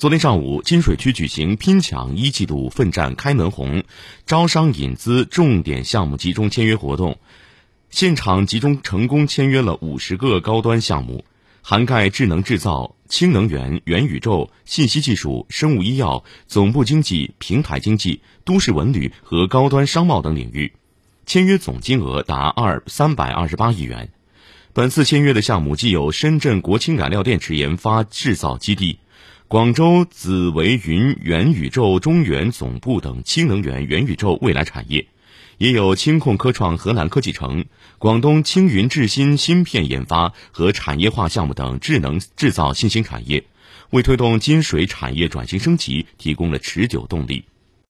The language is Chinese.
昨天上午，金水区举行拼抢一季度奋战开门红招商引资重点项目集中签约活动，现场集中成功签约了五十个高端项目，涵盖智能制造、氢能源、元宇宙、信息技术、生物医药、总部经济、平台经济、都市文旅和高端商贸等领域，签约总金额达二三百二十八亿元。本次签约的项目既有深圳国氢燃料电池研发制造基地。广州紫维云元宇宙中原总部等氢能源、元宇宙未来产业，也有清控科创河南科技城、广东青云智新芯片研发和产业化项目等智能制造新兴产业，为推动金水产业转型升级提供了持久动力。